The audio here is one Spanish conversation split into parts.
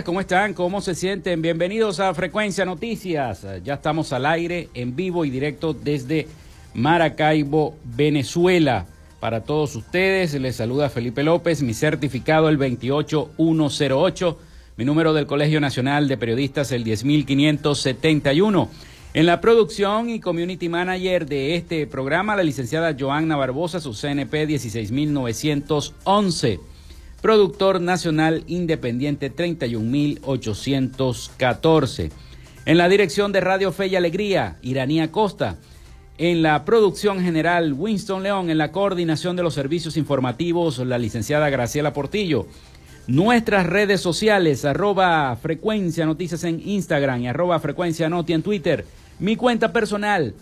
¿Cómo están? ¿Cómo se sienten? Bienvenidos a Frecuencia Noticias. Ya estamos al aire, en vivo y directo desde Maracaibo, Venezuela. Para todos ustedes, les saluda Felipe López, mi certificado el 28108, mi número del Colegio Nacional de Periodistas el 10571. En la producción y community manager de este programa, la licenciada Joanna Barbosa, su CNP 16911 productor nacional independiente 31814. En la dirección de Radio Fe y Alegría, Iranía Costa. En la producción general, Winston León. En la coordinación de los servicios informativos, la licenciada Graciela Portillo. Nuestras redes sociales, arroba frecuencia noticias en Instagram y arroba frecuencia noti en Twitter. Mi cuenta personal,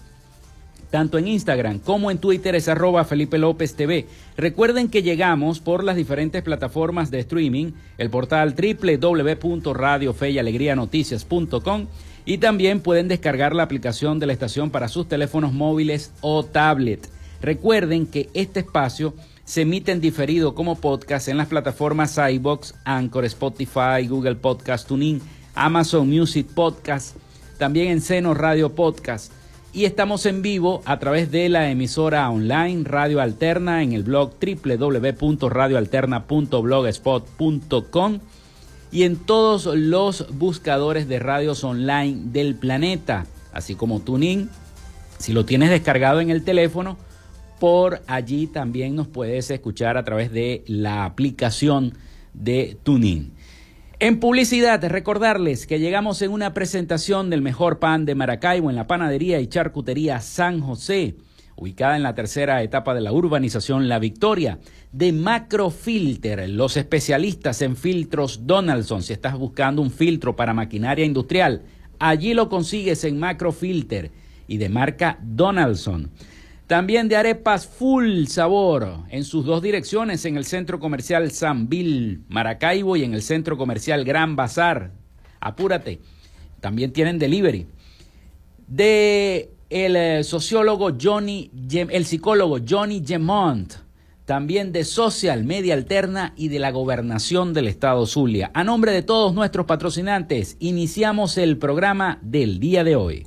tanto en Instagram como en Twitter es arroba Felipe López TV. Recuerden que llegamos por las diferentes plataformas de streaming, el portal www.radiofeyalegrianoticias.com y también pueden descargar la aplicación de la estación para sus teléfonos móviles o tablet. Recuerden que este espacio se emite en diferido como podcast en las plataformas iBox, Anchor, Spotify, Google Podcast, TuneIn, Amazon Music Podcast, también en Seno Radio Podcast y estamos en vivo a través de la emisora online Radio Alterna en el blog www.radioalterna.blogspot.com y en todos los buscadores de radios online del planeta, así como TuneIn. Si lo tienes descargado en el teléfono, por allí también nos puedes escuchar a través de la aplicación de TuneIn. En publicidad, recordarles que llegamos en una presentación del mejor pan de Maracaibo en la panadería y charcutería San José, ubicada en la tercera etapa de la urbanización La Victoria, de Macrofilter, los especialistas en filtros Donaldson. Si estás buscando un filtro para maquinaria industrial, allí lo consigues en Macrofilter y de marca Donaldson. También de arepas full sabor en sus dos direcciones, en el centro comercial Bill Maracaibo y en el centro comercial Gran Bazar. Apúrate. También tienen delivery. De el eh, sociólogo Johnny, el psicólogo Johnny Gemont. También de Social Media Alterna y de la Gobernación del Estado Zulia. A nombre de todos nuestros patrocinantes, iniciamos el programa del día de hoy.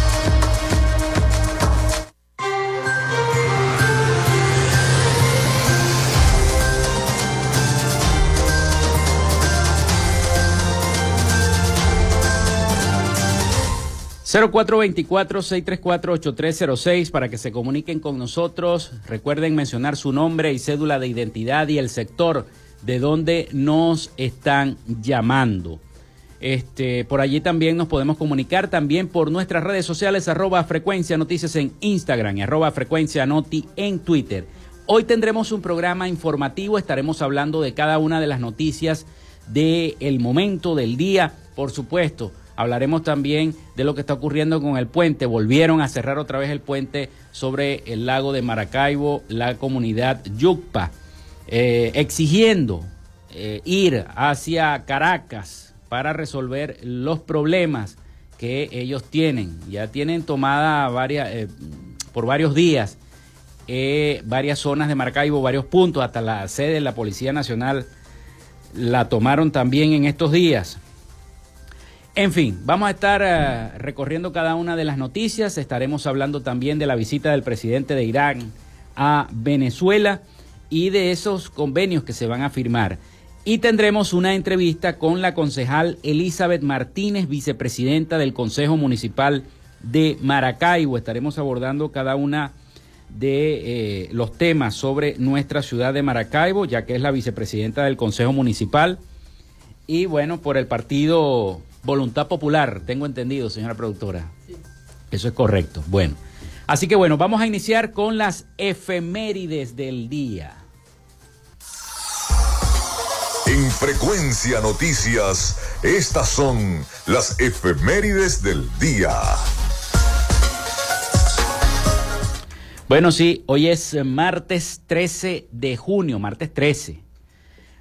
0424-634-8306 para que se comuniquen con nosotros. Recuerden mencionar su nombre y cédula de identidad y el sector de donde nos están llamando. Este, por allí también nos podemos comunicar también por nuestras redes sociales, arroba frecuencia noticias en Instagram y arroba frecuencia noti en Twitter. Hoy tendremos un programa informativo, estaremos hablando de cada una de las noticias del momento, del día, por supuesto. Hablaremos también de lo que está ocurriendo con el puente. Volvieron a cerrar otra vez el puente sobre el lago de Maracaibo, la comunidad Yucpa. Eh, exigiendo eh, ir hacia Caracas para resolver los problemas que ellos tienen. Ya tienen tomada eh, por varios días varias zonas de Maracaibo, varios puntos, hasta la sede de la Policía Nacional la tomaron también en estos días. En fin, vamos a estar recorriendo cada una de las noticias. Estaremos hablando también de la visita del presidente de Irán a Venezuela y de esos convenios que se van a firmar. Y tendremos una entrevista con la concejal Elizabeth Martínez, vicepresidenta del Consejo Municipal de Maracaibo. Estaremos abordando cada una de eh, los temas sobre nuestra ciudad de Maracaibo, ya que es la vicepresidenta del Consejo Municipal. Y bueno, por el partido Voluntad Popular, tengo entendido, señora productora. Eso es correcto. Bueno, así que bueno, vamos a iniciar con las efemérides del día. En Frecuencia Noticias, estas son las efemérides del día. Bueno, sí, hoy es martes 13 de junio, martes 13.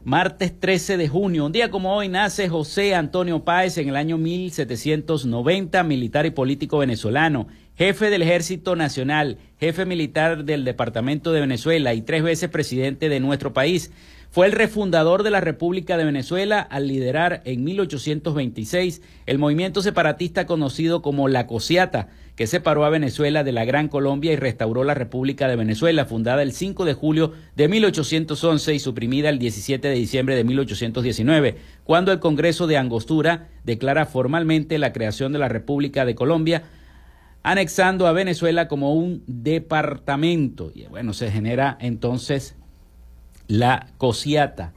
Martes 13 de junio, un día como hoy nace José Antonio Páez en el año 1790, militar y político venezolano, jefe del Ejército Nacional, jefe militar del Departamento de Venezuela y tres veces presidente de nuestro país Fue el refundador de la República de Venezuela al liderar en 1826 el movimiento separatista conocido como la Cosiata, que separó a Venezuela de la Gran Colombia y restauró la República de Venezuela, fundada el 5 de julio de 1811 y suprimida el 17 de diciembre de 1819, cuando el Congreso de Angostura declara formalmente la creación de la República de Colombia, anexando a Venezuela como un departamento. Y bueno, se genera entonces la cosiata,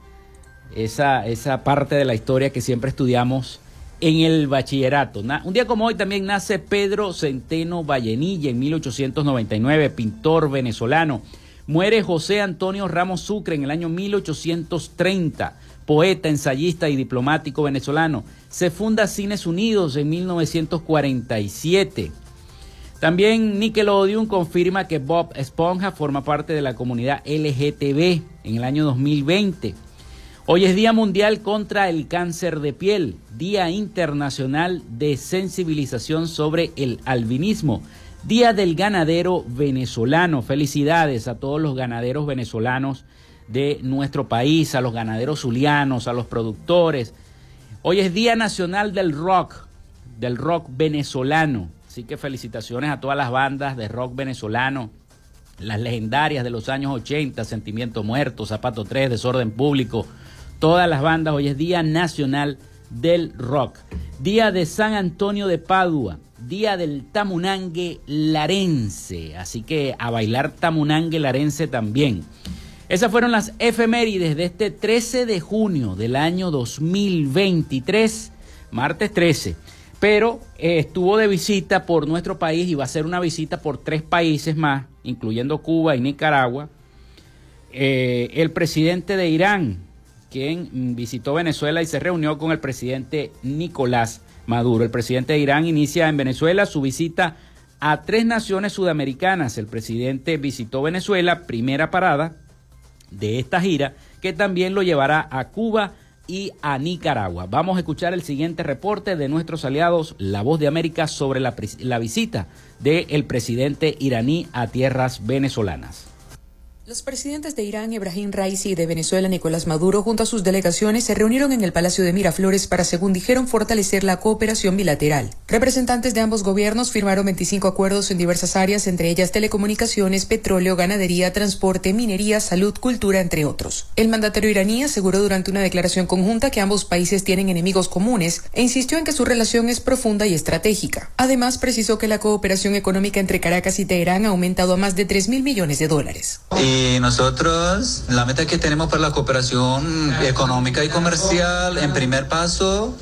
esa, esa parte de la historia que siempre estudiamos en el bachillerato. Un día como hoy también nace Pedro Centeno Vallenilla en 1899, pintor venezolano. Muere José Antonio Ramos Sucre en el año 1830, poeta, ensayista y diplomático venezolano. Se funda Cines Unidos en 1947. También Nickelodeon confirma que Bob Esponja forma parte de la comunidad LGTB en el año 2020. Hoy es Día Mundial contra el Cáncer de Piel, Día Internacional de Sensibilización sobre el Albinismo, Día del Ganadero Venezolano. Felicidades a todos los ganaderos venezolanos de nuestro país, a los ganaderos zulianos, a los productores. Hoy es Día Nacional del Rock, del rock venezolano. Así que felicitaciones a todas las bandas de rock venezolano, las legendarias de los años 80, Sentimiento Muerto, Zapato 3, Desorden Público, todas las bandas. Hoy es Día Nacional del Rock. Día de San Antonio de Padua, Día del Tamunangue Larense. Así que a bailar Tamunangue Larense también. Esas fueron las efemérides de este 13 de junio del año 2023, martes 13 pero eh, estuvo de visita por nuestro país y va a ser una visita por tres países más, incluyendo Cuba y Nicaragua, eh, el presidente de Irán, quien visitó Venezuela y se reunió con el presidente Nicolás Maduro. El presidente de Irán inicia en Venezuela su visita a tres naciones sudamericanas. El presidente visitó Venezuela, primera parada de esta gira, que también lo llevará a Cuba, y a Nicaragua. Vamos a escuchar el siguiente reporte de nuestros aliados, La Voz de América, sobre la, visita del presidente iraní a tierras venezolanas. Los presidentes de Irán, Ibrahim Raisi, y de Venezuela, Nicolás Maduro, junto a sus delegaciones, se reunieron en el Palacio de Miraflores para, según dijeron, fortalecer la cooperación bilateral. Representantes de ambos gobiernos firmaron 25 acuerdos en diversas áreas, entre ellas telecomunicaciones, petróleo, ganadería, transporte, minería, salud, cultura, entre otros. El mandatario iraní aseguró durante una declaración conjunta que ambos países tienen enemigos comunes e insistió en que su relación es profunda y estratégica. Además, precisó que la cooperación económica entre Caracas y Teherán ha aumentado a más de 3 mil millones de dólares. Nosotros, la meta que tenemos para la cooperación económica y comercial, en primer paso,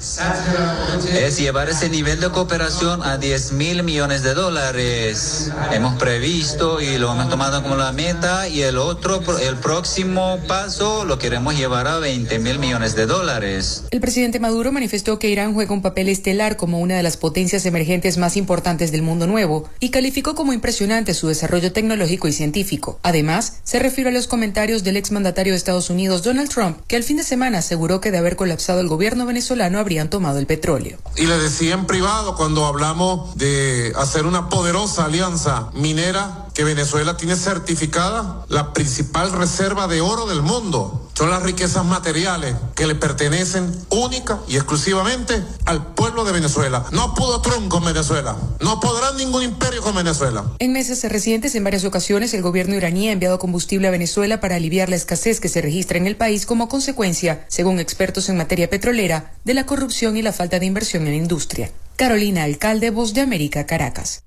es llevar ese nivel de cooperación a 10 mil millones de dólares. Hemos previsto y lo hemos tomado como la meta y el otro, el próximo paso lo queremos llevar a 20 mil millones de dólares. El presidente Maduro manifestó que Irán juega un papel estelar como una de las potencias emergentes más importantes del mundo nuevo y calificó como impresionante su desarrollo tecnológico y científico. Además, se refirió a los comentarios del exmandatario de Estados Unidos, Donald Trump, que al fin de semana aseguró que de haber colapsado el gobierno venezolano habrían tomado el petróleo. Y le decía en privado cuando hablamos de hacer una poderosa alianza minera que Venezuela tiene certificada la principal reserva de oro del mundo. Son las riquezas materiales que le pertenecen única y exclusivamente al pueblo de Venezuela. No pudo Trump con Venezuela. No podrá ningún imperio con Venezuela. En meses recientes, en varias ocasiones, el gobierno iraní ha enviado combustible a Venezuela para aliviar la escasez que se registra en el país como consecuencia, según expertos en materia petrolera, de la corrupción y la falta de inversión en la industria. Carolina Alcalde, Voz de América, Caracas.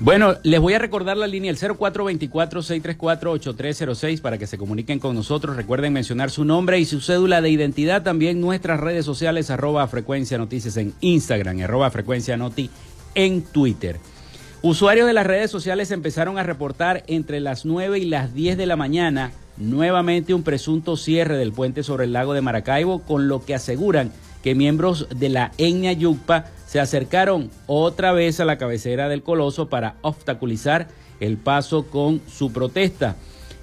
Bueno, les voy a recordar la línea el 0424-634-8306 para que se comuniquen con nosotros. Recuerden mencionar su nombre y su cédula de identidad. También nuestras redes sociales, arroba frecuencia noticias en Instagram, arroba frecuencia noti en Twitter. Usuarios de las redes sociales empezaron a reportar entre las 9 y las 10 de la mañana nuevamente un presunto cierre del puente sobre el lago de Maracaibo, con lo que aseguran que miembros de la etnia Yucpa se acercaron otra vez a la cabecera del coloso para obstaculizar el paso con su protesta.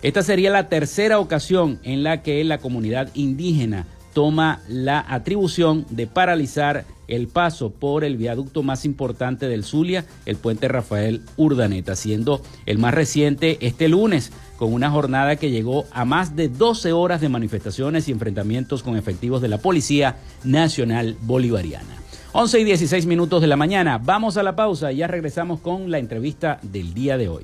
Esta sería la tercera ocasión en la que la comunidad indígena toma la atribución de paralizar el paso por el viaducto más importante del Zulia, el puente Rafael Urdaneta, siendo el más reciente este lunes, con una jornada que llegó a más de 12 horas de manifestaciones y enfrentamientos con efectivos de la Policía Nacional Bolivariana. 11 y 16 minutos de la mañana, vamos a la pausa y ya regresamos con la entrevista del día de hoy.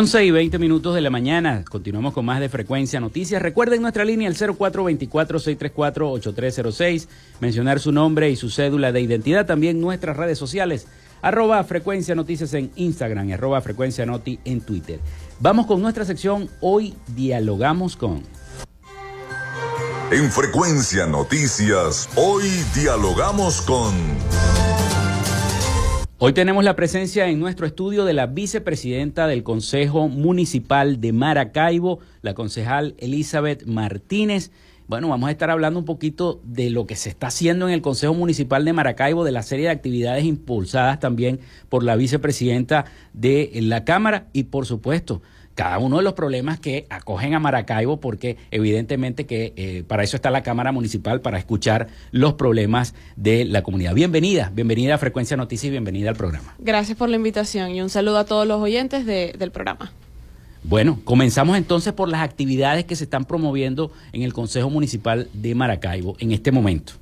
11 y 20 minutos de la mañana. Continuamos con más de Frecuencia Noticias. Recuerden nuestra línea el 0424-634-8306. Mencionar su nombre y su cédula de identidad. También nuestras redes sociales. Arroba Frecuencia Noticias en Instagram y arroba Frecuencia Noti en Twitter. Vamos con nuestra sección. Hoy dialogamos con. En Frecuencia Noticias, hoy dialogamos con... Hoy tenemos la presencia en nuestro estudio de la vicepresidenta del Consejo Municipal de Maracaibo, la concejal Elizabeth Martínez. Bueno, vamos a estar hablando un poquito de lo que se está haciendo en el Consejo Municipal de Maracaibo, de la serie de actividades impulsadas también por la vicepresidenta de la Cámara y, por supuesto, cada uno de los problemas que acogen a Maracaibo, porque evidentemente que eh, para eso está la Cámara Municipal, para escuchar los problemas de la comunidad. Bienvenida, bienvenida a Frecuencia Noticias y bienvenida al programa. Gracias por la invitación y un saludo a todos los oyentes del programa. Bueno, comenzamos entonces por las actividades que se están promoviendo en el Consejo Municipal de Maracaibo en este momento.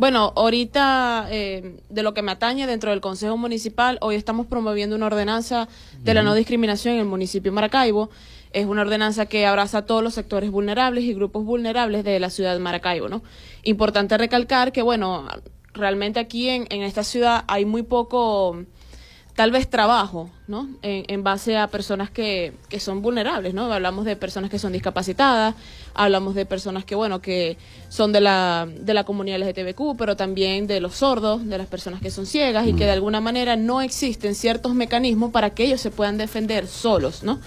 Bueno, ahorita eh, de lo que me atañe dentro del Consejo Municipal, hoy estamos promoviendo una ordenanza de la no discriminación en el municipio de Maracaibo. Es una ordenanza que abraza a todos los sectores vulnerables y grupos vulnerables de la ciudad de Maracaibo, ¿no? Importante recalcar que, bueno, realmente aquí en, en esta ciudad hay muy poco tal vez trabajo, ¿no? En, base a personas que, que, son vulnerables, ¿no? Hablamos de personas que son discapacitadas, hablamos de personas que, bueno, que son de la, de la comunidad LGTBQ, pero también de los sordos, de las personas que son ciegas y que de alguna manera no existen ciertos mecanismos para que ellos se puedan defender solos, ¿no?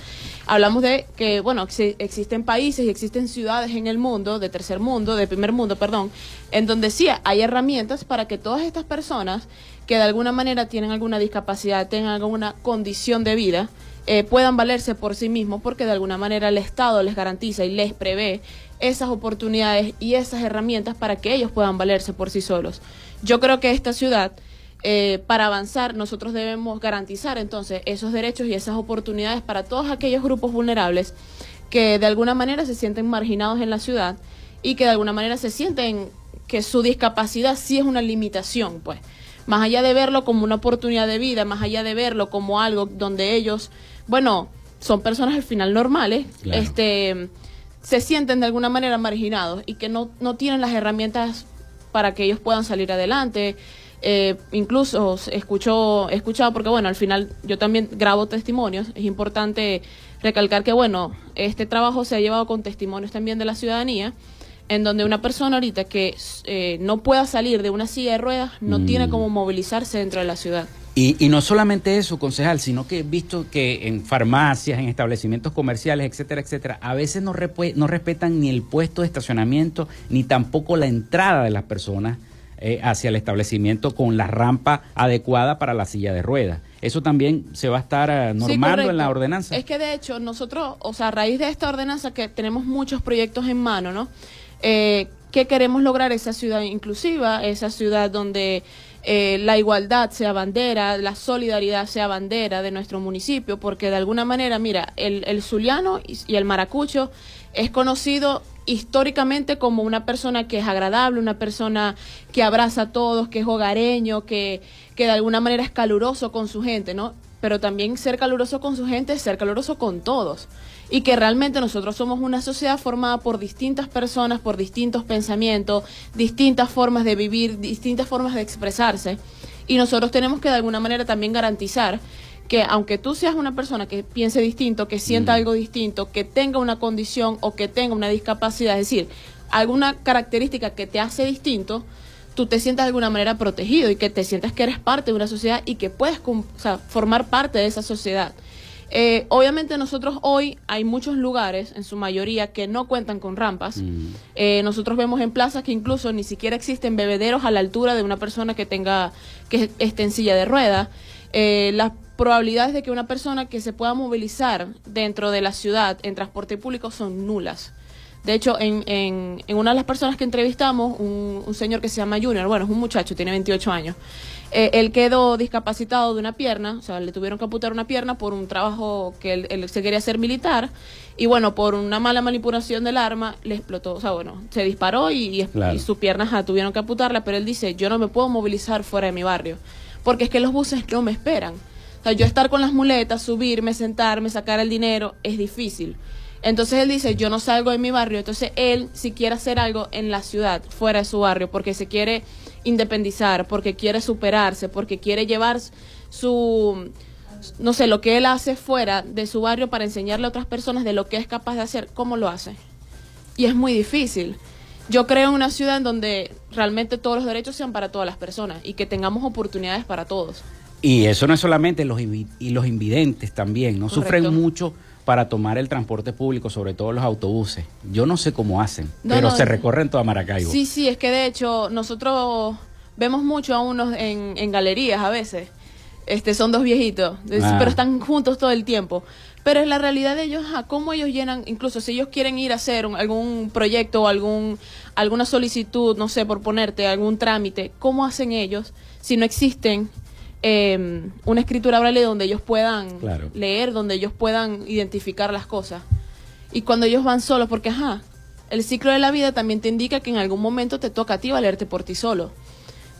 Hablamos de que, bueno, existen países y existen ciudades en el mundo, de tercer mundo, de primer mundo, perdón, en donde sí hay herramientas para que todas estas personas que de alguna manera tienen alguna discapacidad, tengan alguna condición de vida, eh, puedan valerse por sí mismos porque de alguna manera el Estado les garantiza y les prevé esas oportunidades y esas herramientas para que ellos puedan valerse por sí solos. Yo creo que esta ciudad, eh, para avanzar, nosotros debemos garantizar entonces esos derechos y esas oportunidades para todos aquellos grupos vulnerables que de alguna manera se sienten marginados en la ciudad y que de alguna manera se sienten que su discapacidad sí es una limitación, pues más allá de verlo como una oportunidad de vida, más allá de verlo como algo donde ellos, bueno, son personas al final normales, este se sienten de alguna manera marginados y que no, no tienen las herramientas para que ellos puedan salir adelante. Eh, incluso escucho, he escuchado, porque bueno, al final yo también grabo testimonios, es importante recalcar que bueno, este trabajo se ha llevado con testimonios también de la ciudadanía en donde una persona ahorita que eh, no pueda salir de una silla de ruedas no mm. tiene cómo movilizarse dentro de la ciudad. Y, no solamente eso, concejal, sino que he visto que en farmacias, en establecimientos comerciales, etcétera, etcétera, a veces no, no respetan ni el puesto de estacionamiento, ni tampoco la entrada de las personas eh, hacia el establecimiento con la rampa adecuada para la silla de ruedas. Eso también se va a estar eh, normando en la ordenanza. Es que de hecho nosotros, o sea, a raíz de esta ordenanza que tenemos muchos proyectos en mano, ¿no? Eh, que queremos lograr esa ciudad inclusiva, esa ciudad donde eh, la igualdad sea bandera, la solidaridad sea bandera de nuestro municipio, porque de alguna manera, mira, el, el zuliano y, el maracucho es conocido históricamente como una persona que es agradable, una persona que abraza a todos, que es hogareño, que, que de alguna manera es caluroso con su gente, ¿no? Pero también ser caluroso con su gente es ser caluroso con todos y que realmente nosotros somos una sociedad formada por distintas personas, por distintos pensamientos, distintas formas de vivir, distintas formas de expresarse y nosotros tenemos que de alguna manera también garantizar que aunque tú seas una persona que piense distinto, que sienta mm. algo distinto, que tenga una condición o que tenga una discapacidad, es decir, alguna característica que te hace distinto, tú te sientas de alguna manera protegido y que te sientas que eres parte de una sociedad y que puedes formar parte de esa sociedad. Eh, obviamente nosotros hoy hay muchos lugares, en su mayoría, que no cuentan con rampas. Mm. Eh, nosotros vemos en plazas que incluso ni siquiera existen bebederos a la altura de una persona que tenga, que esté en silla de rueda. Eh, las probabilidades de que una persona que se pueda movilizar dentro de la ciudad en transporte público son nulas. De hecho, en, en, una de las personas que entrevistamos, un, un, señor que se llama Junior, bueno, es un muchacho, tiene 28 años, eh, él quedó discapacitado de una pierna, o sea, le tuvieron que amputar una pierna por un trabajo que él, se quería hacer militar y bueno, por una mala manipulación del arma le explotó, o sea, bueno, se disparó y, y, su pierna tuvieron que amputarla, pero él dice, yo no me puedo movilizar fuera de mi barrio, porque es que los buses no me esperan. O sea, yo estar con las muletas, subirme, sentarme, sacar el dinero, es difícil. Entonces él dice, yo no salgo de mi barrio, entonces él si quiere hacer algo en la ciudad, fuera de su barrio, porque se quiere independizar, porque quiere superarse, porque quiere llevar su, no sé, lo que él hace fuera de su barrio para enseñarle a otras personas de lo que es capaz de hacer, ¿cómo lo hace? Y es muy difícil. Yo creo en una ciudad en donde realmente todos los derechos sean para todas las personas y que tengamos oportunidades para todos. Y eso no es solamente los, y los invidentes también, ¿no? Sufren mucho para tomar el transporte público, sobre todo los autobuses. Yo no sé cómo hacen, pero se recorren toda Maracaibo. Sí, sí, es que de hecho nosotros vemos mucho a unos en, en galerías a veces. Este, son dos viejitos, ah. pero están juntos todo el tiempo. Pero es la realidad de ellos, a cómo ellos llenan, incluso si ellos quieren ir a hacer algún proyecto o algún, alguna solicitud, no sé, por ponerte algún trámite, ¿cómo hacen ellos si no existen eh, una escritura braille donde ellos puedan leer, donde ellos puedan identificar las cosas. Y cuando ellos van solos, porque ajá, el ciclo de la vida también te indica que en algún momento te toca a ti valerte por ti solo.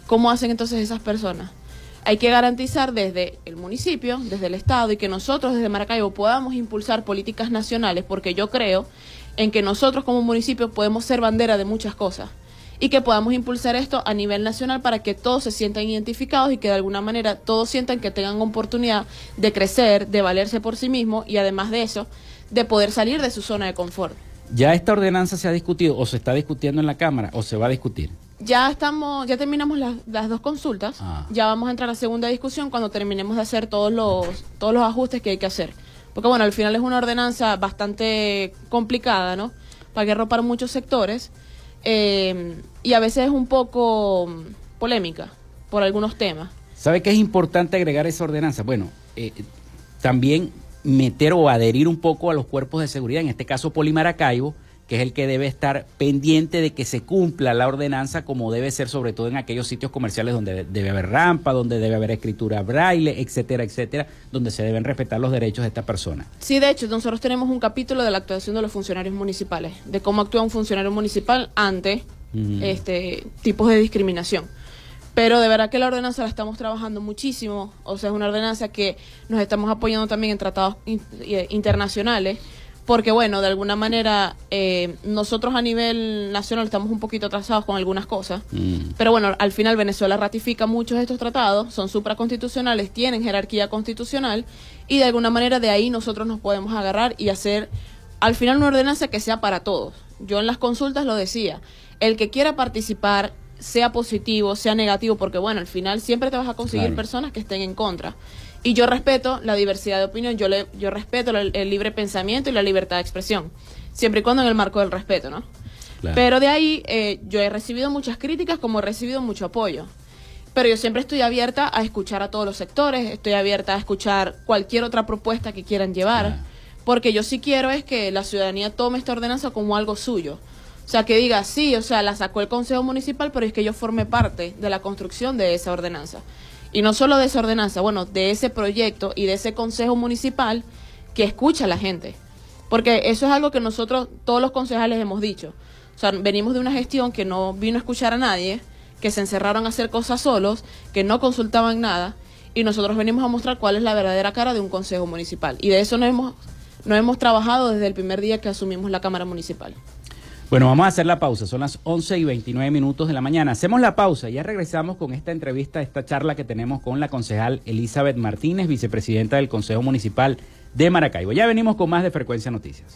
¿Cómo hacen entonces esas personas? Hay que garantizar desde el municipio, desde el Estado y que nosotros desde Maracaibo podamos impulsar políticas nacionales, porque yo creo en que nosotros como municipio podemos ser bandera de muchas cosas y que podamos impulsar esto a nivel nacional para que todos se sientan identificados y que de alguna manera todos sientan que tengan oportunidad de crecer, de valerse por sí mismos y además de eso, de poder salir de su zona de confort. ¿Ya esta ordenanza se ha discutido o se está discutiendo en la Cámara o se va a discutir? Ya estamos, ya terminamos las, dos consultas. Ah. Ya vamos a entrar a la segunda discusión cuando terminemos de hacer todos los, todos los ajustes que hay que hacer. Porque bueno, al final es una ordenanza bastante complicada, ¿no? Para que arropar muchos sectores. Eh, y a veces es un poco polémica por algunos temas. ¿Sabe qué es importante agregar esa ordenanza? Bueno, eh, también meter o adherir un poco a los cuerpos de seguridad, en este caso Polimaracaibo, que es el que debe estar pendiente de que se cumpla la ordenanza como debe ser, sobre todo en aquellos sitios comerciales donde debe haber rampa, donde debe haber escritura braille, etcétera, etcétera, donde se deben respetar los derechos de esta persona. Sí, de hecho, nosotros tenemos un capítulo de la actuación de los funcionarios municipales, de cómo actúa un funcionario municipal ante este tipos de discriminación. Pero de verdad que la ordenanza la estamos trabajando muchísimo, o sea, es una ordenanza que nos estamos apoyando también en tratados eh, internacionales porque bueno, de alguna manera eh, nosotros a nivel nacional estamos un poquito atrasados con algunas cosas, mm. pero bueno, al final Venezuela ratifica muchos de estos tratados, son supraconstitucionales, tienen jerarquía constitucional y de alguna manera de ahí nosotros nos podemos agarrar y hacer al final una ordenanza que sea para todos. Yo en las consultas lo decía, el que quiera participar sea positivo, sea negativo, porque bueno, al final siempre te vas a conseguir personas que estén en contra. Y yo respeto la diversidad de opinión, yo, le, yo respeto el, libre pensamiento y la libertad de expresión, siempre y cuando en el marco del respeto, ¿no? Pero de ahí eh, yo he recibido muchas críticas como he recibido mucho apoyo. Pero yo siempre estoy abierta a escuchar a todos los sectores, estoy abierta a escuchar cualquier otra propuesta que quieran llevar, porque yo sí quiero es que la ciudadanía tome esta ordenanza como algo suyo. O sea, que diga, sí, o sea, la sacó el Consejo Municipal, pero es que yo formé parte de la construcción de esa ordenanza. Y no solo de esa ordenanza, bueno, de ese proyecto y de ese Consejo Municipal que escucha a la gente. Porque eso es algo que nosotros, todos los concejales, hemos dicho. O sea, venimos de una gestión que no vino a escuchar a nadie, que se encerraron a hacer cosas solos, que no consultaban nada, y nosotros venimos a mostrar cuál es la verdadera cara de un consejo municipal. Y de eso no hemos, no hemos trabajado desde el primer día que asumimos la Cámara Municipal. Bueno, vamos a hacer la pausa. Son las 11 y 29 minutos de la mañana. Hacemos la pausa y ya regresamos con esta entrevista, esta charla que tenemos con la concejal Elizabeth Martínez, vicepresidenta del Consejo Municipal de Maracaibo. Ya venimos con más de Frecuencia Noticias.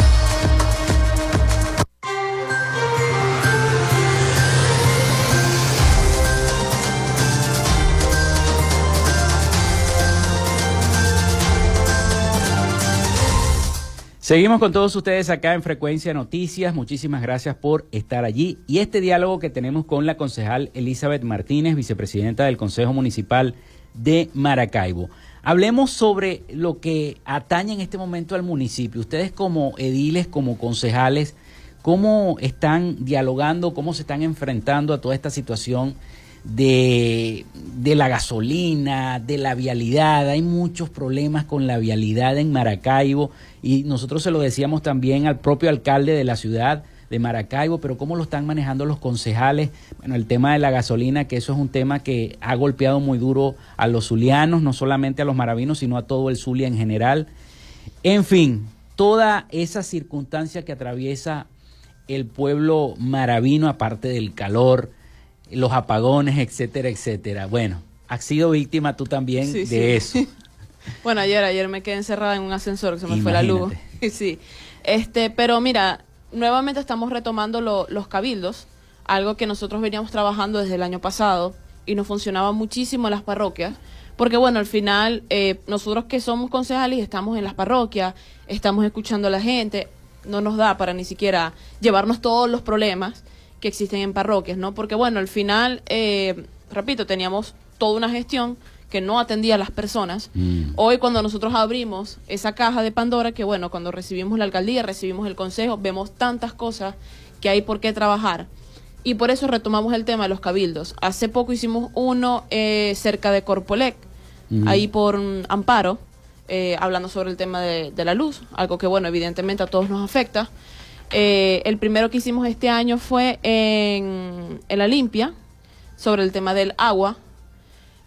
Seguimos con todos ustedes acá en Frecuencia Noticias. Muchísimas gracias por estar allí. Y este diálogo que tenemos con la concejal Elizabeth Martínez, vicepresidenta del Consejo Municipal de Maracaibo. Hablemos sobre lo que atañe en este momento al municipio. Ustedes como ediles, como concejales, ¿cómo están dialogando, cómo se están enfrentando a toda esta situación de, de la gasolina, de la vialidad? Hay muchos problemas con la vialidad en Maracaibo y nosotros se lo decíamos también al propio alcalde de la ciudad de Maracaibo, pero cómo lo están manejando los concejales. Bueno, el tema de la gasolina, que eso es un tema que ha golpeado muy duro a los zulianos, no solamente a los maravinos, sino a todo el Zulia en general. En fin, toda esa circunstancia que atraviesa el pueblo maravino, aparte del calor, los apagones, etcétera, etcétera. Bueno, has sido víctima tú también de eso. bueno, ayer, ayer me quedé encerrada en un ascensor, que se me fue la luz. sí. Este, pero mira, nuevamente estamos retomando los cabildos, algo que nosotros veníamos trabajando desde el año pasado y nos funcionaba muchísimo en las parroquias, porque bueno, al final eh, nosotros que somos concejales y estamos en las parroquias, estamos escuchando a la gente, no nos da para ni siquiera llevarnos todos los problemas que existen en parroquias, ¿no? Porque bueno, al final, eh, repito, teníamos toda una gestión que no atendía a las personas. Mm. Hoy cuando nosotros abrimos esa caja de Pandora, que bueno, cuando recibimos la alcaldía, recibimos el consejo, vemos tantas cosas que hay por qué trabajar. Y por eso retomamos el tema de los cabildos. Hace poco hicimos uno eh, cerca de Corpolec, mm. ahí por Amparo, eh, hablando sobre el tema de, la luz, algo que bueno, evidentemente a todos nos afecta. Eh, el primero que hicimos este año fue en, en La Limpia, sobre el tema del agua,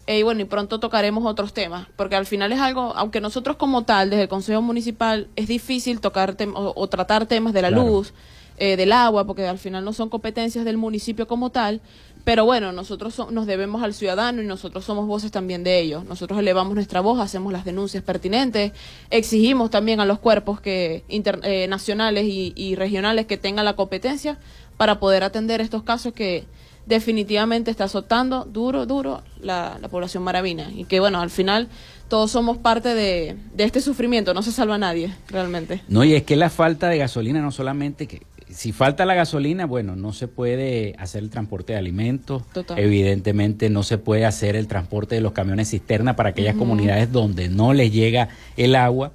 y bueno, y pronto tocaremos otros temas, porque al final es algo, aunque nosotros como tal, desde el Consejo Municipal, es difícil tocar o, tratar temas de la luz, eh, del agua, porque al final no son competencias del municipio como tal, pero bueno, nosotros nos debemos al ciudadano y nosotros somos voces también de ellos. Nosotros elevamos nuestra voz, hacemos las denuncias pertinentes, exigimos también a los cuerpos que eh, nacionales y regionales que tengan la competencia para poder atender estos casos que definitivamente está azotando duro, duro la, población maravina. Y que bueno, al final todos somos parte de, este sufrimiento, no se salva nadie realmente. No, y es que la falta de gasolina no solamente que... Si falta la gasolina, bueno, no se puede hacer el transporte de alimentos. Evidentemente no se puede hacer el transporte de los camiones cisterna para aquellas comunidades donde no les llega el agua.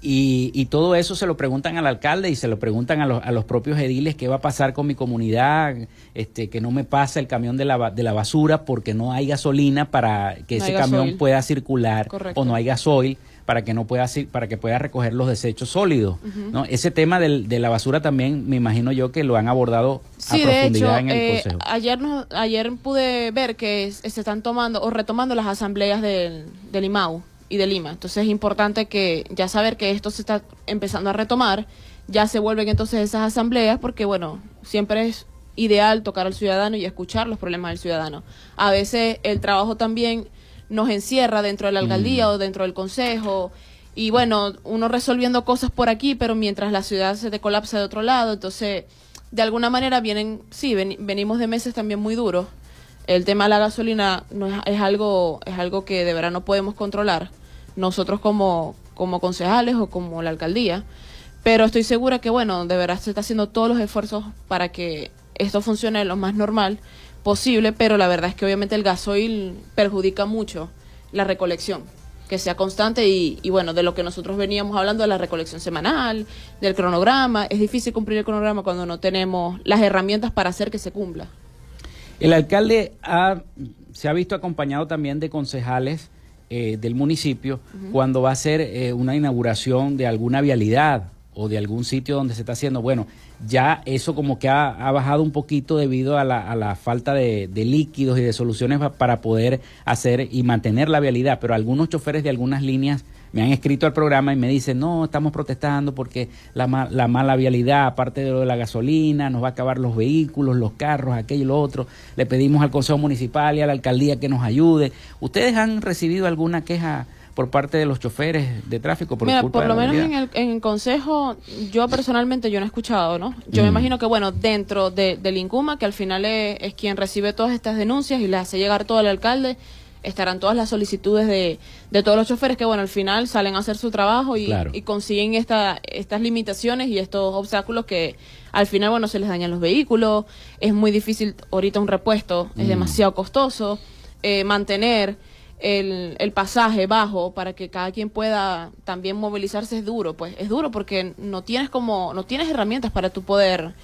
Y, y, todo eso se lo preguntan al alcalde y se lo preguntan a los, a los propios ediles qué va a pasar con mi comunidad, este, que no me pasa el camión de la, de la basura porque no hay gasolina para que ese camión pueda circular o no hay gasoil para que no pueda para que pueda recoger los desechos sólidos. ¿no? Ese tema del, de la basura también me imagino yo que lo han abordado a profundidad en el eh, consejo. Ayer no, ayer pude ver que se están tomando o retomando las asambleas del, del IMAU y de Lima. Entonces es importante que ya saber que esto se está empezando a retomar, ya se vuelven entonces esas asambleas porque bueno, siempre es ideal tocar al ciudadano y escuchar los problemas del ciudadano. A veces el trabajo también nos encierra dentro de la alcaldía mm. o dentro del consejo y bueno, uno resolviendo cosas por aquí, pero mientras la ciudad se te colapsa de otro lado, entonces de alguna manera vienen, sí, venimos de meses también muy duros. El tema de la gasolina no es, es, algo es algo que de verdad no podemos controlar nosotros como, como concejales o como la alcaldía. Pero estoy segura que, bueno, de verdad se está haciendo todos los esfuerzos para que esto funcione lo más normal posible, pero la verdad es que obviamente el gasoil perjudica mucho la recolección que sea constante y, y, bueno, de lo que nosotros veníamos hablando de la recolección semanal, del cronograma, es difícil cumplir el cronograma cuando no tenemos las herramientas para hacer que se cumpla. El alcalde ha, se ha visto acompañado también de concejales eh, del municipio cuando va a ser eh, una inauguración de alguna vialidad o de algún sitio donde se está haciendo. Bueno, ya eso como que ha, bajado un poquito debido a la, a la falta de, líquidos y de soluciones para poder hacer y mantener la vialidad, pero algunos choferes de algunas líneas me han escrito al programa y me dicen, no, estamos protestando porque la, la mala vialidad, aparte de lo de la gasolina, nos va a acabar los vehículos, los carros, aquello y lo otro. Le pedimos al Consejo Municipal y a la Alcaldía que nos ayude. ¿Ustedes han recibido alguna queja? Por parte de los choferes de tráfico por Mira, por lo menos en el, en consejo, yo personalmente yo no he escuchado, ¿no? Yo me mm. imagino que, bueno, dentro de, del INCUMA, que al final es, quien recibe todas estas denuncias y las hace llegar todo al alcalde, estarán todas las solicitudes de, de todos los choferes que, bueno, al final salen a hacer su trabajo y, y consiguen esta, estas limitaciones y estos obstáculos que al final, bueno, se les dañan los vehículos, es muy difícil ahorita un repuesto, es mm. demasiado costoso eh, mantener el, el, pasaje bajo para que cada quien pueda también movilizarse es duro, pues es duro porque no tienes como, no tienes herramientas para tu poder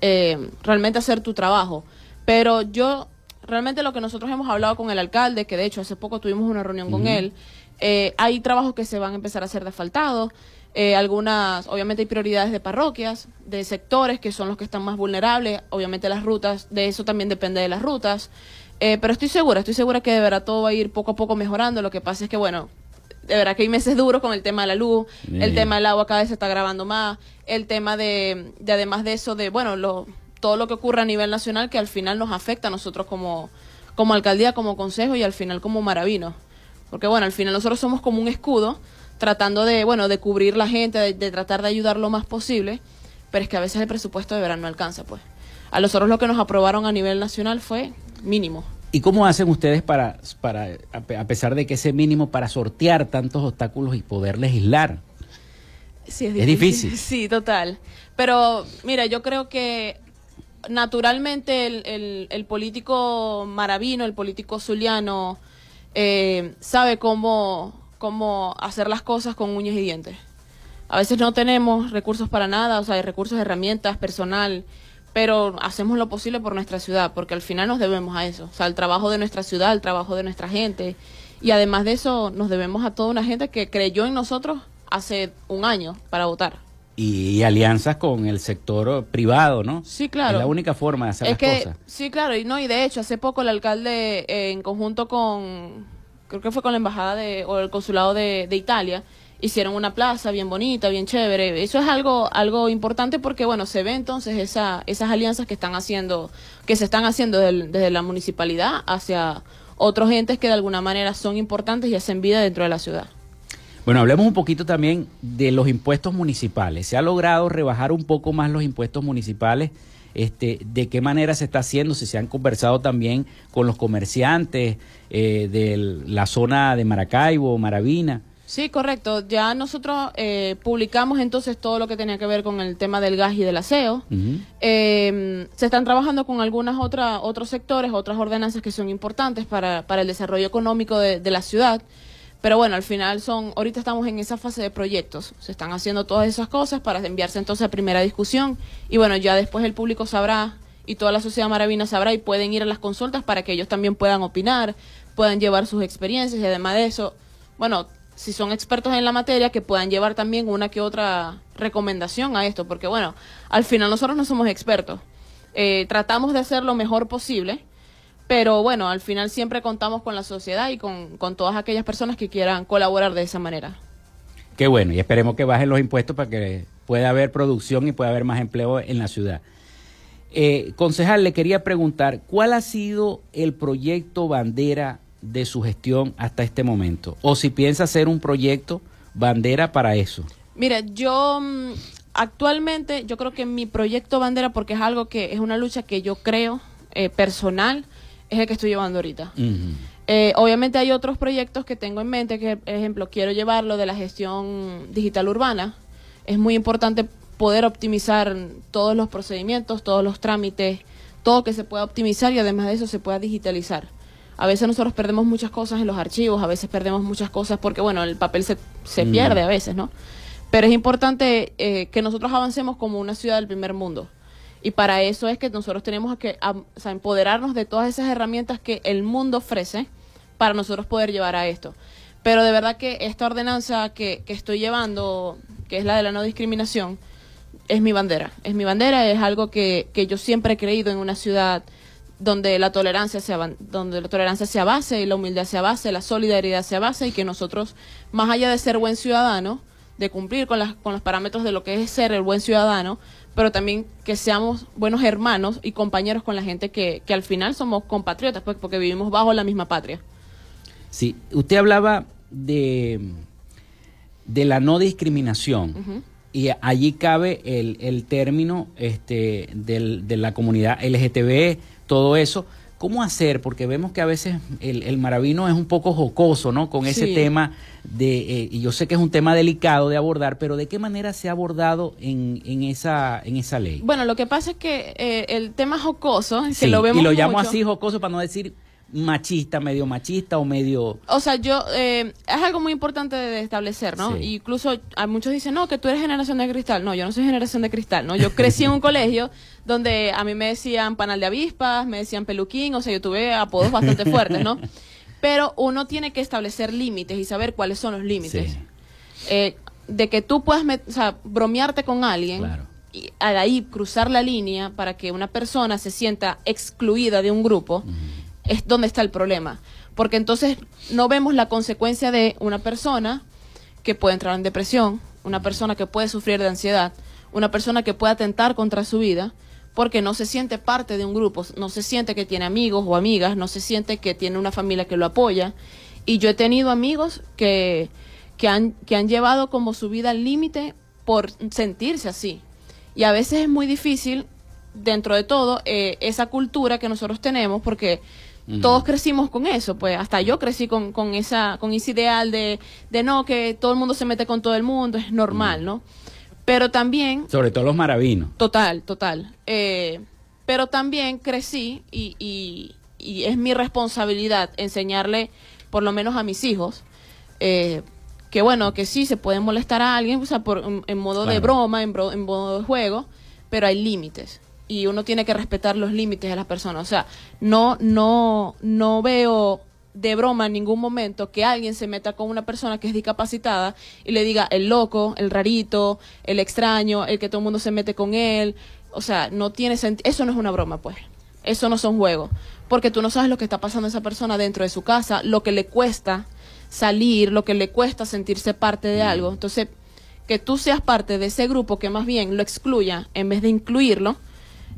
eh, realmente hacer tu trabajo. Pero yo, realmente lo que nosotros hemos hablado con el alcalde, que de hecho hace poco tuvimos una reunión con él, eh, hay trabajos que se van a empezar a hacer desfaltados, eh, algunas, obviamente hay prioridades de parroquias, de sectores que son los que están más vulnerables, obviamente las rutas, de eso también depende de las rutas. Eh, pero estoy segura, estoy segura que de verdad todo va a ir poco a poco mejorando. Lo que pasa es que, bueno, de verdad que hay meses duros con el tema de la luz, el tema del agua cada vez se está grabando más, el tema de, de además de eso, de, bueno, lo, todo lo que ocurre a nivel nacional que al final nos afecta a nosotros como, como alcaldía, como consejo y al final como maravinos. Porque, bueno, al final nosotros somos como un escudo tratando de, bueno, de cubrir la gente, de, de tratar de ayudar lo más posible, pero es que a veces el presupuesto de verano no alcanza, pues. A nosotros lo que nos aprobaron a nivel nacional fue mínimo. ¿Y cómo hacen ustedes para, para, a pesar de que ese mínimo, para sortear tantos obstáculos y poder legislar? Sí, es difícil. Sí, total. Pero mira, yo creo que naturalmente el, el, político maravino, el político zuliano, eh, sabe cómo, cómo hacer las cosas con uñas y dientes. A veces no tenemos recursos para nada, o sea, recursos, herramientas, personal, pero hacemos lo posible por nuestra ciudad, porque al final nos debemos a eso, o sea, al trabajo de nuestra ciudad, al trabajo de nuestra gente, y además de eso nos debemos a toda una gente que creyó en nosotros hace un año para votar. Y, alianzas con el sector privado, ¿no? Sí, claro. Es la única forma de hacer las cosas. Sí, claro, y no, y de hecho, hace poco el alcalde, eh, en conjunto con, creo que fue con la embajada de, o el consulado de, de Italia, hicieron una plaza bien bonita, bien chévere. Eso es algo, algo importante porque, bueno, se ve entonces esa, esas alianzas que están haciendo, que se están haciendo desde la municipalidad hacia otros entes que de alguna manera son importantes y hacen vida dentro de la ciudad. Bueno, hablemos un poquito también de los impuestos municipales. ¿Se ha logrado rebajar un poco más los impuestos municipales? Este, ¿De qué manera se está haciendo? Si se han conversado también con los comerciantes eh, de la zona de Maracaibo, Maravina. Sí, correcto. Ya nosotros eh, publicamos entonces todo lo que tenía que ver con el tema del gas y del aseo. Em, se están trabajando con algunas otras otros sectores, otras ordenanzas que son importantes para, para el desarrollo económico de, de, la ciudad. Pero bueno, al final son, ahorita estamos en esa fase de proyectos. Se están haciendo todas esas cosas para enviarse entonces a primera discusión. Y bueno, ya después el público sabrá y toda la sociedad maravina sabrá y pueden ir a las consultas para que ellos también puedan opinar, puedan llevar sus experiencias y además de eso, bueno, si son expertos en la materia, que puedan llevar también una que otra recomendación a esto, porque bueno, al final nosotros no somos expertos. Eh, tratamos de hacer lo mejor posible, pero bueno, al final siempre contamos con la sociedad y con, todas aquellas personas que quieran colaborar de esa manera. Qué bueno, y esperemos que bajen los impuestos para que pueda haber producción y pueda haber más empleo en la ciudad. Eh, concejal, le quería preguntar, ¿cuál ha sido el proyecto bandera de su gestión hasta este momento? O si piensa hacer un proyecto bandera para eso. Mira, yo mm, actualmente, yo creo que mi proyecto bandera, porque es algo que es una lucha que yo creo eh, personal, es el que estoy llevando ahorita. Eh, obviamente hay otros proyectos que tengo en mente, que por ejemplo quiero llevarlo de la gestión digital urbana. Es muy importante poder optimizar todos los procedimientos, todos los trámites, todo que se pueda optimizar y además de eso se pueda digitalizar. A veces nosotros perdemos muchas cosas en los archivos, a veces perdemos muchas cosas porque, bueno, el papel se, se pierde a veces, ¿no? Pero es importante eh, que nosotros avancemos como una ciudad del primer mundo. Y para eso es que nosotros tenemos que empoderarnos de todas esas herramientas que el mundo ofrece para nosotros poder llevar a esto. Pero de verdad que esta ordenanza que, que estoy llevando, que es la de la no discriminación, es mi bandera. Es mi bandera, es algo que, que yo siempre he creído en una ciudad donde la tolerancia sea donde la tolerancia sea base y la humildad sea base, la solidaridad sea base y que nosotros más allá de ser buen ciudadano, de cumplir con las con los parámetros de lo que es ser el buen ciudadano, pero también que seamos buenos hermanos y compañeros con la gente que, que al final somos compatriotas, pues, porque vivimos bajo la misma patria. Sí, usted hablaba de, de la no discriminación. Y allí cabe el, el término este, del, de la comunidad LGTB, todo eso. ¿Cómo hacer? Porque vemos que a veces el, el maravino es un poco jocoso, ¿no? Con ese tema de, eh, y yo sé que es un tema delicado de abordar, pero ¿de qué manera se ha abordado en, en, esa, en esa ley? Bueno, lo que pasa es que eh, el tema jocoso, que lo vemos Y lo llamo así jocoso para no decir machista, medio machista o medio... O sea, yo, eh, es algo muy importante de establecer, ¿no? Incluso a muchos dicen, no, que tú eres generación de cristal. No, yo no soy generación de cristal, ¿no? Yo crecí en un colegio donde a mí me decían panal de avispas, me decían peluquín, o sea, yo tuve apodos bastante fuertes, ¿no? Pero uno tiene que establecer límites y saber cuáles son los límites. Eh, de que tú puedas, o sea, bromearte con alguien. Y ahí cruzar la línea para que una persona se sienta excluida de un grupo es donde está el problema. Porque entonces no vemos la consecuencia de una persona que puede entrar en depresión, una persona que puede sufrir de ansiedad, una persona que puede atentar contra su vida, porque no se siente parte de un grupo, no se siente que tiene amigos o amigas, no se siente que tiene una familia que lo apoya. Y yo he tenido amigos que, que, han, que han llevado como su vida al límite por sentirse así. Y a veces es muy difícil, dentro de todo, eh, esa cultura que nosotros tenemos, porque todos crecimos con eso, pues hasta yo crecí con, con, esa, con ese ideal de, de no, que todo el mundo se mete con todo el mundo, es normal, ¿no? Pero también... Sobre todo los maravinos. Total, total. Eh, pero también crecí y, y, y, es mi responsabilidad enseñarle, por lo menos a mis hijos, eh, que bueno, que sí, se puede molestar a alguien, o sea, por, en, modo de broma, en, en modo de juego, pero hay límites y uno tiene que respetar los límites de las personas. O sea, no, no, no veo de broma en ningún momento que alguien se meta con una persona que es discapacitada y le diga el loco, el rarito, el extraño, el que todo el mundo se mete con él. O sea, no tiene sentido. Eso no es una broma, pues. Eso no son juegos. Porque tú no sabes lo que está pasando a esa persona dentro de su casa, lo que le cuesta salir, lo que le cuesta sentirse parte de algo. Entonces, que tú seas parte de ese grupo que más bien lo excluya en vez de incluirlo,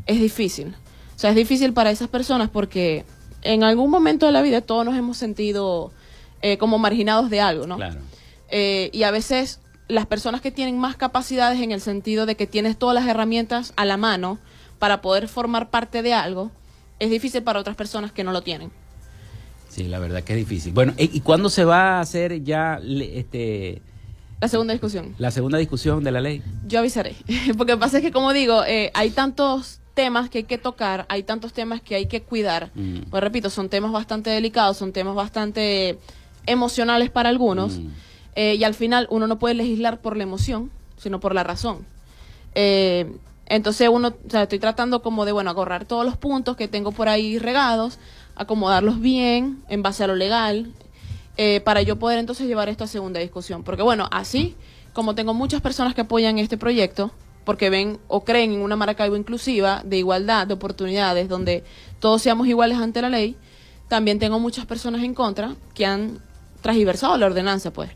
es difícil. O sea, es difícil para esas personas porque en algún momento de la vida todos nos hemos sentido eh, como marginados de algo, ¿no? Claro. Eh, y a veces las personas que tienen más capacidades en el sentido de que tienes todas las herramientas a la mano para poder formar parte de algo, es difícil para otras personas que no lo tienen. Sí, la verdad que es difícil. Bueno, ¿y cuándo se va a hacer ya este la segunda discusión? La segunda discusión de la ley. Yo avisaré, porque lo que pasa es que como digo, eh, hay tantos temas que hay que tocar, hay tantos temas que hay que cuidar. Mm. Pues repito, son temas bastante delicados, son temas bastante emocionales para algunos. Mm. Eh, y al final uno no puede legislar por la emoción, sino por la razón. Eh, entonces uno, o sea, estoy tratando como de, bueno, agarrar todos los puntos que tengo por ahí regados, acomodarlos bien en base a lo legal, eh, para yo poder entonces llevar esto a segunda discusión. Porque bueno, así como tengo muchas personas que apoyan este proyecto, porque ven o creen en una Maracaibo inclusiva, de igualdad, de oportunidades, donde todos seamos iguales ante la ley, también tengo muchas personas en contra que han transversado la ordenanza, pues.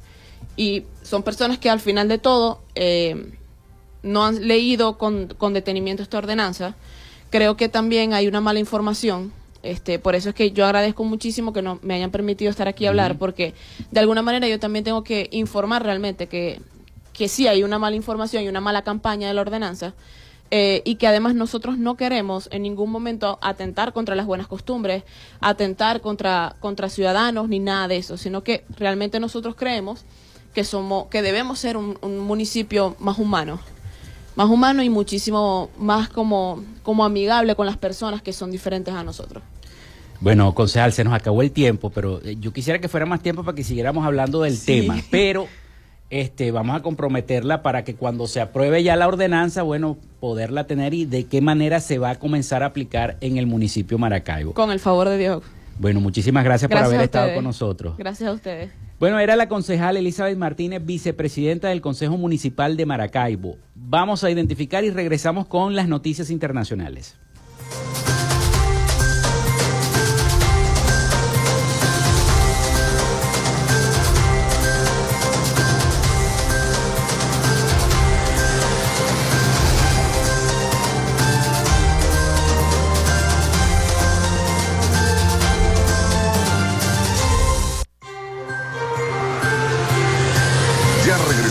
Y son personas que al final de todo eh, no han leído con, con detenimiento esta ordenanza. Creo que también hay una mala información este, por eso es que yo agradezco muchísimo que no me hayan permitido estar aquí a hablar, porque de alguna manera yo también tengo que informar realmente que que sí hay una mala información y una mala campaña de la ordenanza, eh, y que además nosotros no queremos en ningún momento atentar contra las buenas costumbres, atentar contra, contra ciudadanos ni nada de eso, sino que realmente nosotros creemos que somos, que debemos ser un, municipio más humano. más humano y muchísimo más como, como amigable con las personas que son diferentes a nosotros. Bueno, concejal, se nos acabó el tiempo, pero eh, yo quisiera que fuera más tiempo para que siguiéramos hablando del tema, pero este, vamos a comprometerla para que cuando se apruebe ya la ordenanza, bueno, poderla tener y de qué manera se va a comenzar a aplicar en el municipio Maracaibo. Con el favor de Dios. Bueno, muchísimas gracias, por haber estado con nosotros. Gracias a ustedes. Bueno, era la concejal Elizabeth Martínez, vicepresidenta del Consejo Municipal de Maracaibo. Vamos a identificar y regresamos con las noticias internacionales.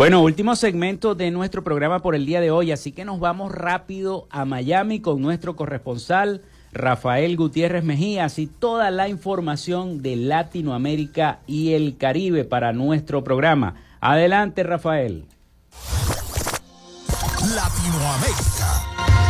Bueno, último segmento de nuestro programa por el día de hoy, así que nos vamos rápido a Miami con nuestro corresponsal Rafael Gutiérrez Mejía, así toda la información de Latinoamérica y el Caribe para nuestro programa. Adelante, Rafael. Latinoamérica.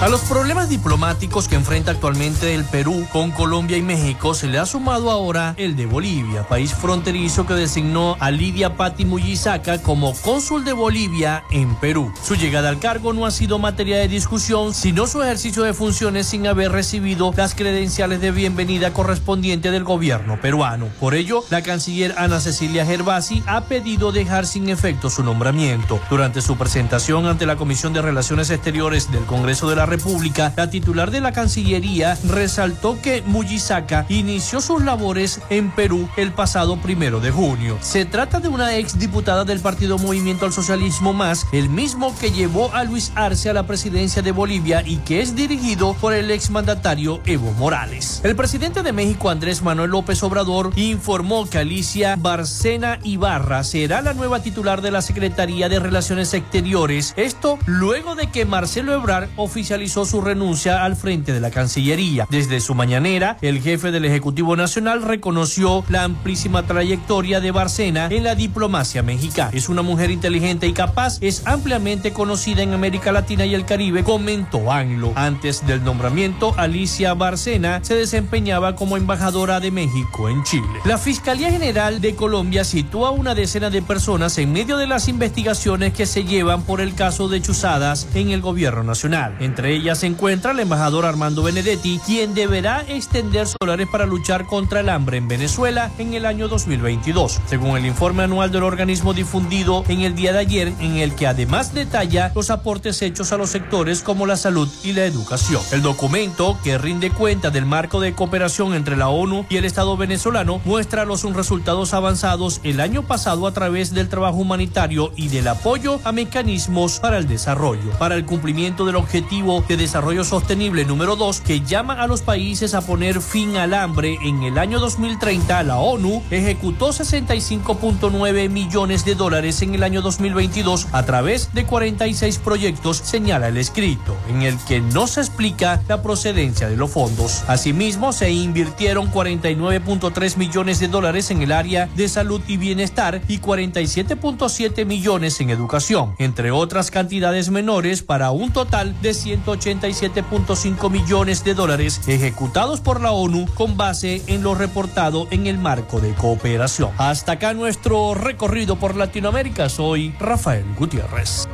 A los problemas diplomáticos que enfrenta actualmente el Perú con Colombia y México se le ha sumado ahora el de Bolivia, país fronterizo que designó a Lidia Patti Muyisaca como cónsul de Bolivia en Perú. Su llegada al cargo no ha sido materia de discusión, sino su ejercicio de funciones sin haber recibido las credenciales de bienvenida correspondiente del gobierno peruano. Por ello, la canciller Ana Cecilia Gervasi ha pedido dejar sin efecto su nombramiento. Durante su presentación ante la Comisión de Relaciones Exteriores del Congreso de la República, la titular de la Cancillería resaltó que Muyisaka inició sus labores en Perú el pasado primero de junio. Se trata de una ex diputada del Partido Movimiento al Socialismo Más, el mismo que llevó a Luis Arce a la presidencia de Bolivia y que es dirigido por el exmandatario Evo Morales. El presidente de México, Andrés Manuel López Obrador, informó que Alicia Barcena Ibarra será la nueva titular de la Secretaría de Relaciones Exteriores. Esto luego de que Marcelo Ebrard oficializó realizó su renuncia al frente de la Cancillería. Desde su mañanera, el jefe del Ejecutivo Nacional reconoció la amplísima trayectoria de Barcena en la diplomacia mexicana. Es una mujer inteligente y capaz, es ampliamente conocida en América Latina y el Caribe, comentó Anglo. Antes del nombramiento, Alicia Barcena se desempeñaba como embajadora de México en Chile. La Fiscalía General de Colombia sitúa una decena de personas en medio de las investigaciones que se llevan por el caso de chuzadas en el gobierno nacional. Entre ella se encuentra el embajador Armando Benedetti, quien deberá extender solares para luchar contra el hambre en Venezuela en el año 2022, según el informe anual del organismo difundido en el día de ayer, en el que además detalla los aportes hechos a los sectores como la salud y la educación. El documento, que rinde cuenta del marco de cooperación entre la ONU y el Estado venezolano, muestra los resultados avanzados el año pasado a través del trabajo humanitario y del apoyo a mecanismos para el desarrollo. Para el cumplimiento del objetivo De Desarrollo Sostenible número 2 que llama a los países a poner fin al hambre en el año 2030, la ONU ejecutó 65.9 millones de dólares en el año 2022 a través de 46 proyectos, señala el escrito, en el que no se explica la procedencia de los fondos. Asimismo, se invirtieron 49.3 millones de dólares en el área de salud y bienestar y 47.7 millones en educación, entre otras cantidades menores para un total de 187.5 millones de dólares ejecutados por la ONU con base en lo reportado en el marco de cooperación. Hasta acá nuestro recorrido por Latinoamérica. Soy Rafael Gutiérrez.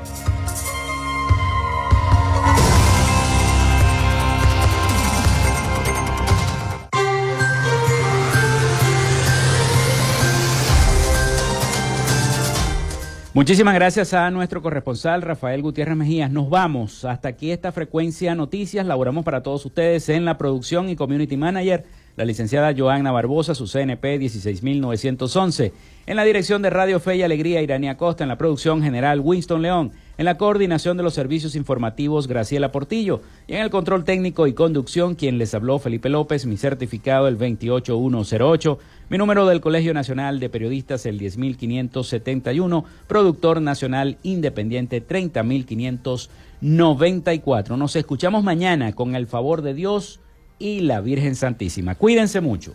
Muchísimas gracias a nuestro corresponsal Rafael Gutiérrez Mejías. Nos vamos. Hasta aquí esta frecuencia noticias. Laboramos para todos ustedes en la producción y community manager, la licenciada Joanna Barbosa, su CNP 16911. En la dirección de Radio Fe y Alegría, Irania Costa. En la producción general, Winston León. En la coordinación de los servicios informativos, Graciela Portillo. Y en el control técnico y conducción, quien les habló, Felipe López, mi certificado el 28108. Mi número del Colegio Nacional de Periodistas, el 10571, productor nacional independiente 30594. Nos escuchamos mañana con el favor de Dios y la Virgen Santísima. Cuídense mucho.